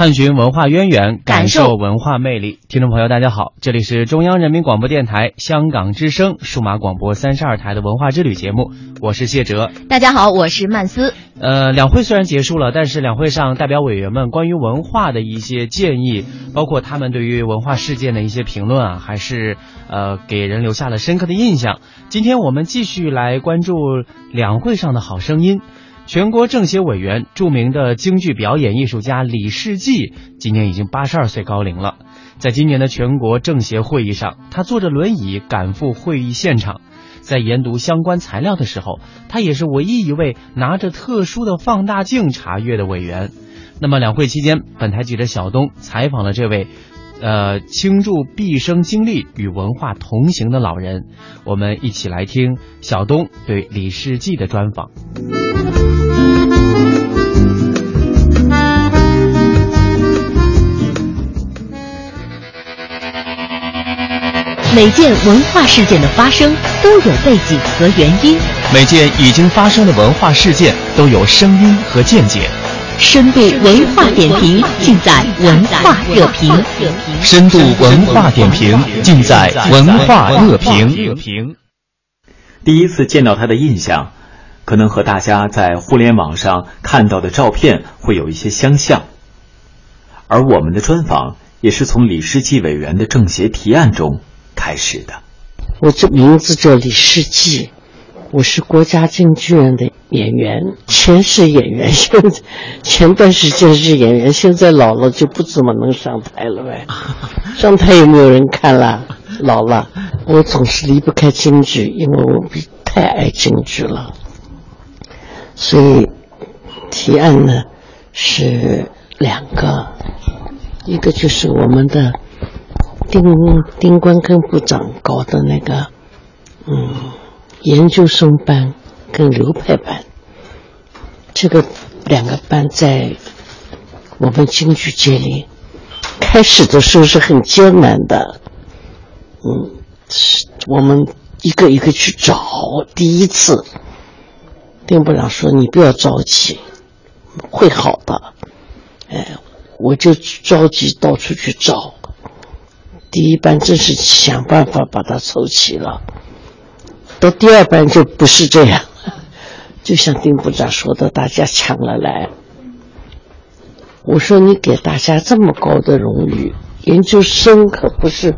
探寻文化渊源，感受文化魅力。听众朋友，大家好，这里是中央人民广播电台香港之声数码广播三十二台的文化之旅节目，我是谢哲。大家好，我是曼斯。呃，两会虽然结束了，但是两会上代表委员们关于文化的一些建议，包括他们对于文化事件的一些评论啊，还是呃给人留下了深刻的印象。今天我们继续来关注两会上的好声音。全国政协委员、著名的京剧表演艺术家李世济今年已经八十二岁高龄了。在今年的全国政协会议上，他坐着轮椅赶赴会议现场。在研读相关材料的时候，他也是唯一一位拿着特殊的放大镜查阅的委员。那么两会期间，本台记者小东采访了这位，呃，倾注毕生精力与文化同行的老人。我们一起来听小东对李世济的专访。每件文化事件的发生都有背景和原因，每件已经发生的文化事件都有声音和见解，深度文化点评尽在文化热评。深度文化点评尽在文化热评。第一次见到他的印象，可能和大家在互联网上看到的照片会有一些相像，而我们的专访也是从李世济委员的政协提案中开始的。我这名字叫李世济，我是国家京剧院的演员，前是演员，现在前段时间是演员，现在老了就不怎么能上台了呗。上台有没有人看了？老了，我总是离不开京剧，因为我太爱京剧了，所以提案呢是两个，一个就是我们的。丁丁关根部长搞的那个，嗯，研究生班跟流派班，这个两个班在我们京剧界里，开始的时候是很艰难的，嗯，是我们一个一个去找。第一次，丁部长说：“你不要着急，会好的。”哎，我就着急到处去找。第一班真是想办法把它凑齐了，到第二班就不是这样，就像丁部长说的，大家抢了来。我说你给大家这么高的荣誉，研究生可不是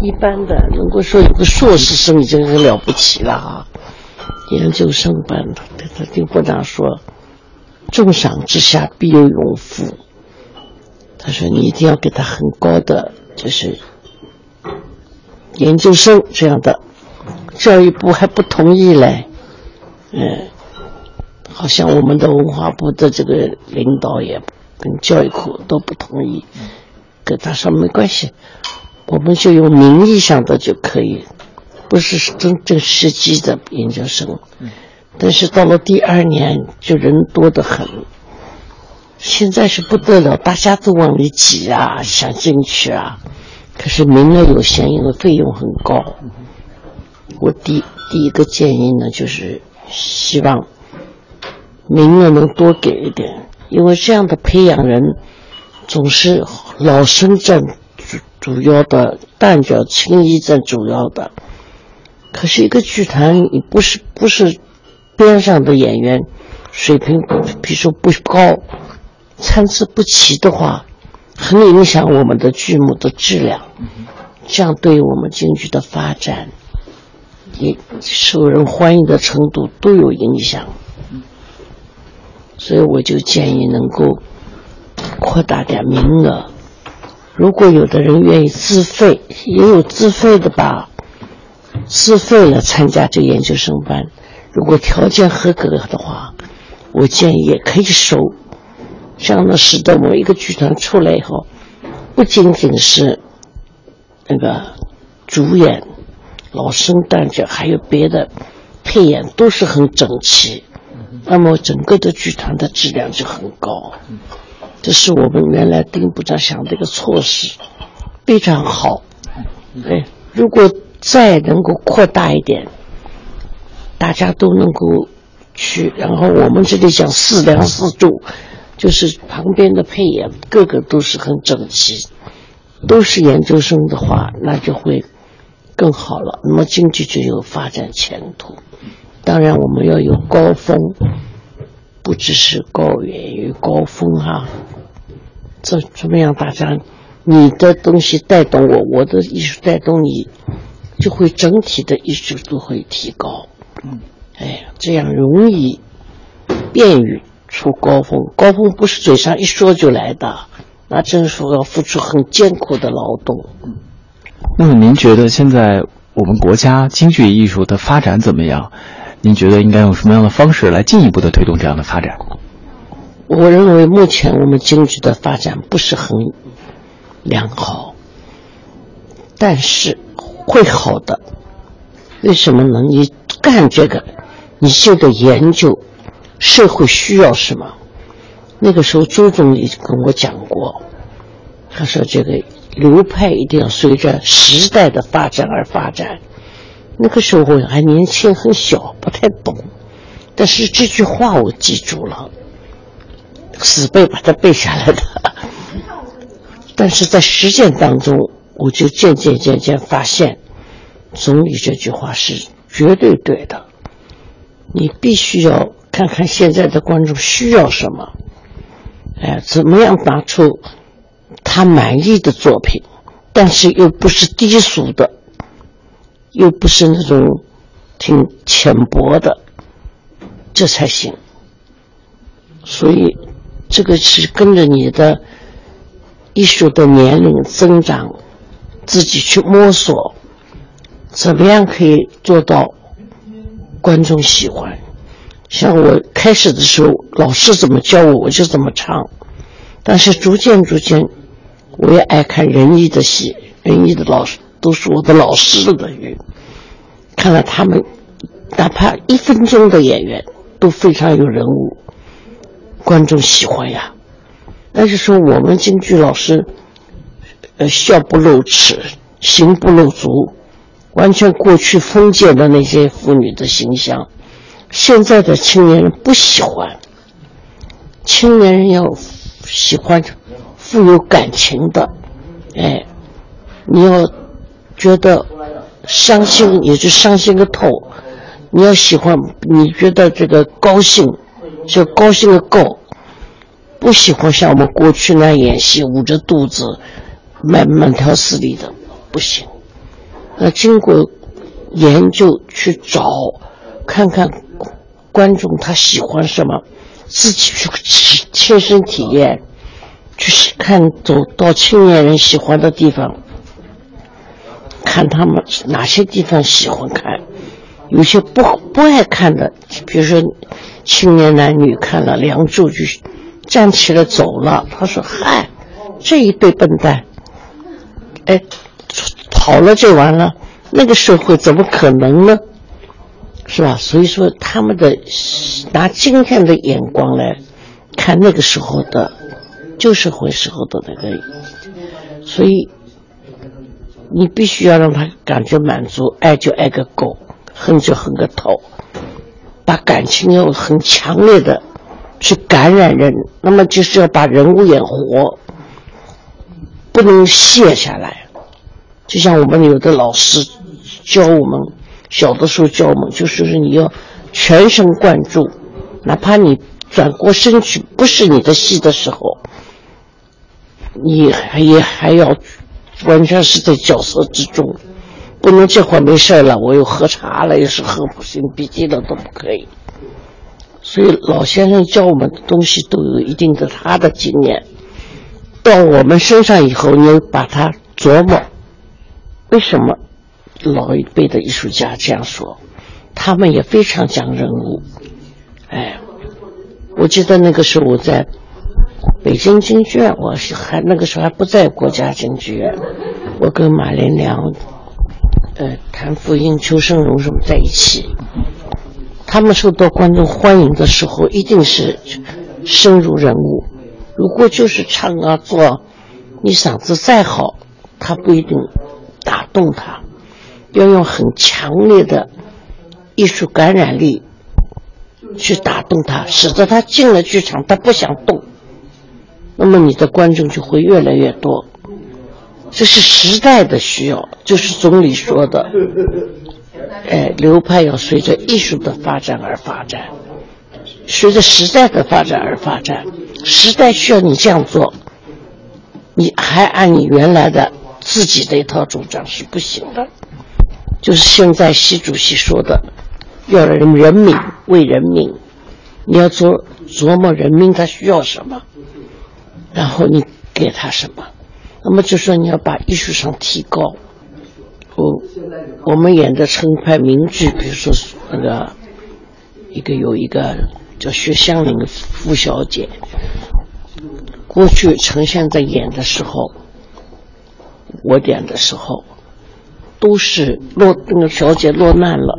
一般的，能够说有个硕士生已经很了不起了啊。研究生班的，他丁部长说，重赏之下必有勇夫。他说你一定要给他很高的，就是。研究生这样的，教育部还不同意嘞，嗯，好像我们的文化部的这个领导也跟教育部都不同意，跟他说没关系，我们就用名义上的就可以，不是真正实际的研究生。但是到了第二年就人多得很，现在是不得了，大家都往里挤啊，想进去啊。可是名额有限，因为费用很高。我第第一个建议呢，就是希望名额能多给一点，因为这样的培养人总是老生占主主要的，但角青衣占主要的。可是一个剧团，你不是不是边上的演员水平，比如说不高，参差不齐的话。很影响我们的剧目的质量，这样对我们京剧的发展，也受人欢迎的程度都有影响。所以我就建议能够扩大点名额。如果有的人愿意自费，也有自费的吧，自费来参加这研究生班，如果条件合格的话，我建议也可以收。这样呢，使得某一个剧团出来以后，不仅仅是那个主演、老生旦角，还有别的配演都是很整齐，那么整个的剧团的质量就很高。这是我们原来丁部长想的一个措施，非常好。哎，如果再能够扩大一点，大家都能够去，然后我们这里讲四梁四柱，就是旁边的配演个个都是很整齐，都是研究生的话，那就会更好了。那么经济就有发展前途。当然，我们要有高峰，不只是高原有高峰哈。这怎么样？大家，你的东西带动我，我的艺术带动你，就会整体的艺术都会提高。嗯，哎，这样容易便于出高峰。高峰不是嘴上一说就来的，那真是要付出很艰苦的劳动。嗯，那么您觉得现在我们国家京剧艺术的发展怎么样？您觉得应该用什么样的方式来进一步的推动这样的发展？我认为目前我们京剧的发展不是很良好，但是会好的。为什么呢？你干这个，你就得研究社会需要什么。那个时候，周总理跟我讲过，他说这个流派一定要随着时代的发展而发展。那个时候我还年轻很小，不太懂，但是这句话我记住了。死背把它背下来的，但是在实践当中，我就渐渐渐渐发现，总理这句话是绝对对的。你必须要看看现在的观众需要什么，哎，怎么样拿出他满意的作品，但是又不是低俗的，又不是那种挺浅薄的，这才行。所以。这个是跟着你的艺术的年龄增长，自己去摸索，怎么样可以做到观众喜欢？像我开始的时候，老师怎么教我，我就怎么唱。但是逐渐逐渐，我也爱看仁义的戏，仁义的老师都是我的老师了等于。看了他们，哪怕一分钟的演员都非常有人物。观众喜欢呀，但是说我们京剧老师，呃，笑不露齿，行不露足，完全过去封建的那些妇女的形象，现在的青年人不喜欢。青年人要喜欢富有感情的，哎，你要觉得伤心，你就伤心个透；你要喜欢，你觉得这个高兴。就高兴的够，不喜欢像我们过去那样演戏，捂着肚子，慢慢条斯理的，不行。那经过研究去找，看看观众他喜欢什么，自己去亲身体验，去看走到青年人喜欢的地方，看他们哪些地方喜欢看，有些不不爱看的，比如说。青年男女看了《梁祝》就站起来走了。他说：“嗨，这一对笨蛋，哎，跑了就完了。那个社会怎么可能呢？是吧？所以说，他们的拿今天的眼光来看那个时候的旧社会时候的那个，所以你必须要让他感觉满足，爱就爱个够，恨就恨个透。”把感情要很强烈的去感染人，那么就是要把人物演活，不能卸下来。就像我们有的老师教我们，小的时候教我们，就是你要全神贯注，哪怕你转过身去不是你的戏的时候，你还也还要完全是在角色之中。不能这会儿没事了，我又喝茶了，又是喝不行笔记了都不可以。所以老先生教我们的东西都有一定的他的经验，到我们身上以后，你要把它琢磨。为什么老一辈的艺术家这样说？他们也非常讲人物。哎，我记得那个时候我在北京京剧院，我是还那个时候还不在国家京剧院，我跟马连良。呃，谭富英、邱生荣什么在一起，他们受到观众欢迎的时候，一定是深入人物。如果就是唱啊做，你嗓子再好，他不一定动他，要用很强烈的艺术感染力去打动他，使得他进了剧场他不想动，那么你的观众就会越来越多。这是时代的需要，就是总理说的，哎，流派要随着艺术的发展而发展，随着时代的发展而发展。时代需要你这样做，你还按你原来的自己的一套主张是不行的。就是现在习主席说的，要人人民为人民，你要琢琢磨人民他需要什么，然后你给他什么。那么就说你要把艺术上提高。我我们演的成派名剧，比如说那个一个有一个叫薛湘灵的傅小姐，过去呈现在演的时候，我点的时候，都是落那个小姐落难了，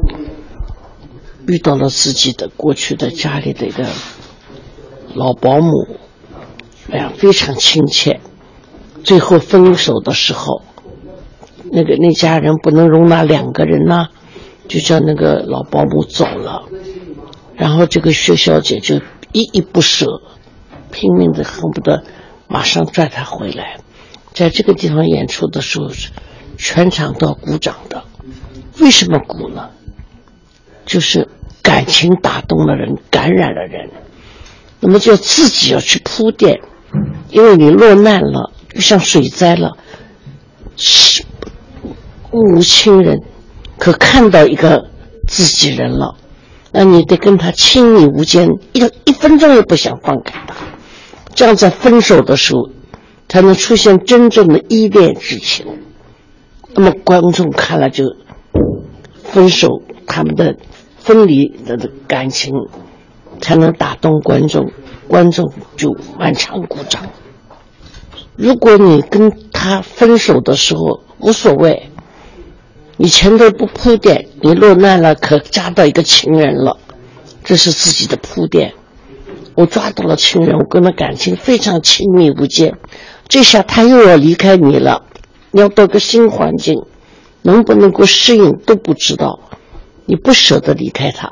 遇到了自己的过去的家里的一个老保姆，哎呀，非常亲切。最后分手的时候，那个那家人不能容纳两个人呐，就叫那个老保姆走了，然后这个薛小姐就依依不舍，拼命的恨不得马上拽他回来。在这个地方演出的时候，全场都要鼓掌的。为什么鼓呢？就是感情打动了人，感染了人，那么就自己要去铺垫，因为你落难了。就像水灾了，无亲人，可看到一个自己人了，那你得跟他亲密无间，一一分钟也不想放开他，这样在分手的时候，才能出现真正的依恋之情。那么观众看了就分手，他们的分离的感情才能打动观众，观众就满场鼓掌。如果你跟他分手的时候无所谓，你前头不铺垫，你落难了，可抓到一个情人了，这是自己的铺垫。我抓到了情人，我跟他感情非常亲密无间，这下他又要离开你了，你要到个新环境，能不能够适应都不知道，你不舍得离开他，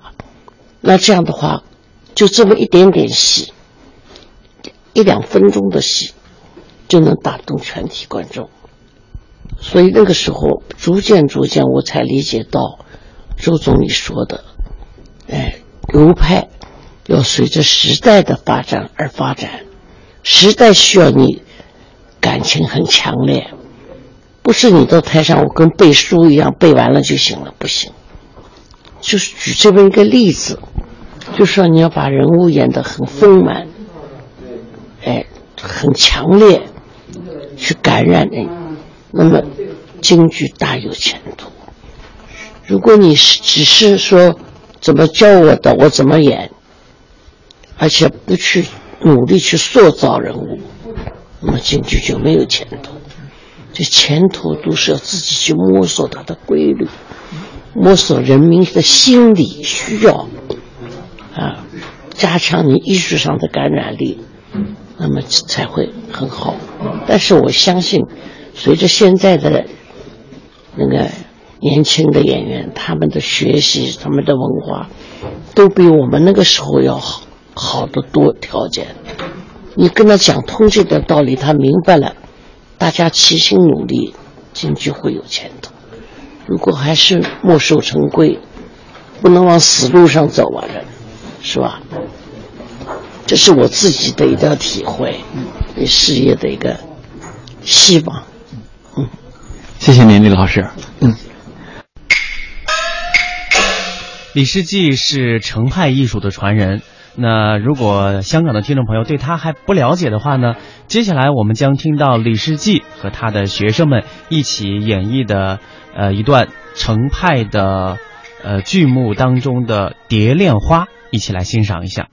那这样的话，就这么一点点戏，一两分钟的戏。就能打动全体观众，所以那个时候逐渐逐渐，我才理解到周总理说的，哎，流派要随着时代的发展而发展，时代需要你感情很强烈，不是你到台上我跟背书一样背完了就行了，不行。就是举这么一个例子，就说你要把人物演得很丰满，哎，很强烈。去感染人，那么京剧大有前途。如果你是只是说怎么教我的，我怎么演，而且不去努力去塑造人物，那么京剧就没有前途。这前途都是要自己去摸索它的规律，摸索人民的心理需要，啊，加强你艺术上的感染力。那么才会很好，但是我相信，随着现在的那个年轻的演员，他们的学习、他们的文化，都比我们那个时候要好好得多。条件，你跟他讲通这个道理，他明白了，大家齐心努力，京剧会有前途。如果还是墨守成规，不能往死路上走啊，人，是吧？这是我自己的一个体会，对事业的一个希望。嗯，谢谢您，李老师。嗯，李世济是程派艺术的传人。那如果香港的听众朋友对他还不了解的话呢？接下来我们将听到李世济和他的学生们一起演绎的呃一段程派的呃剧目当中的《蝶恋花》，一起来欣赏一下。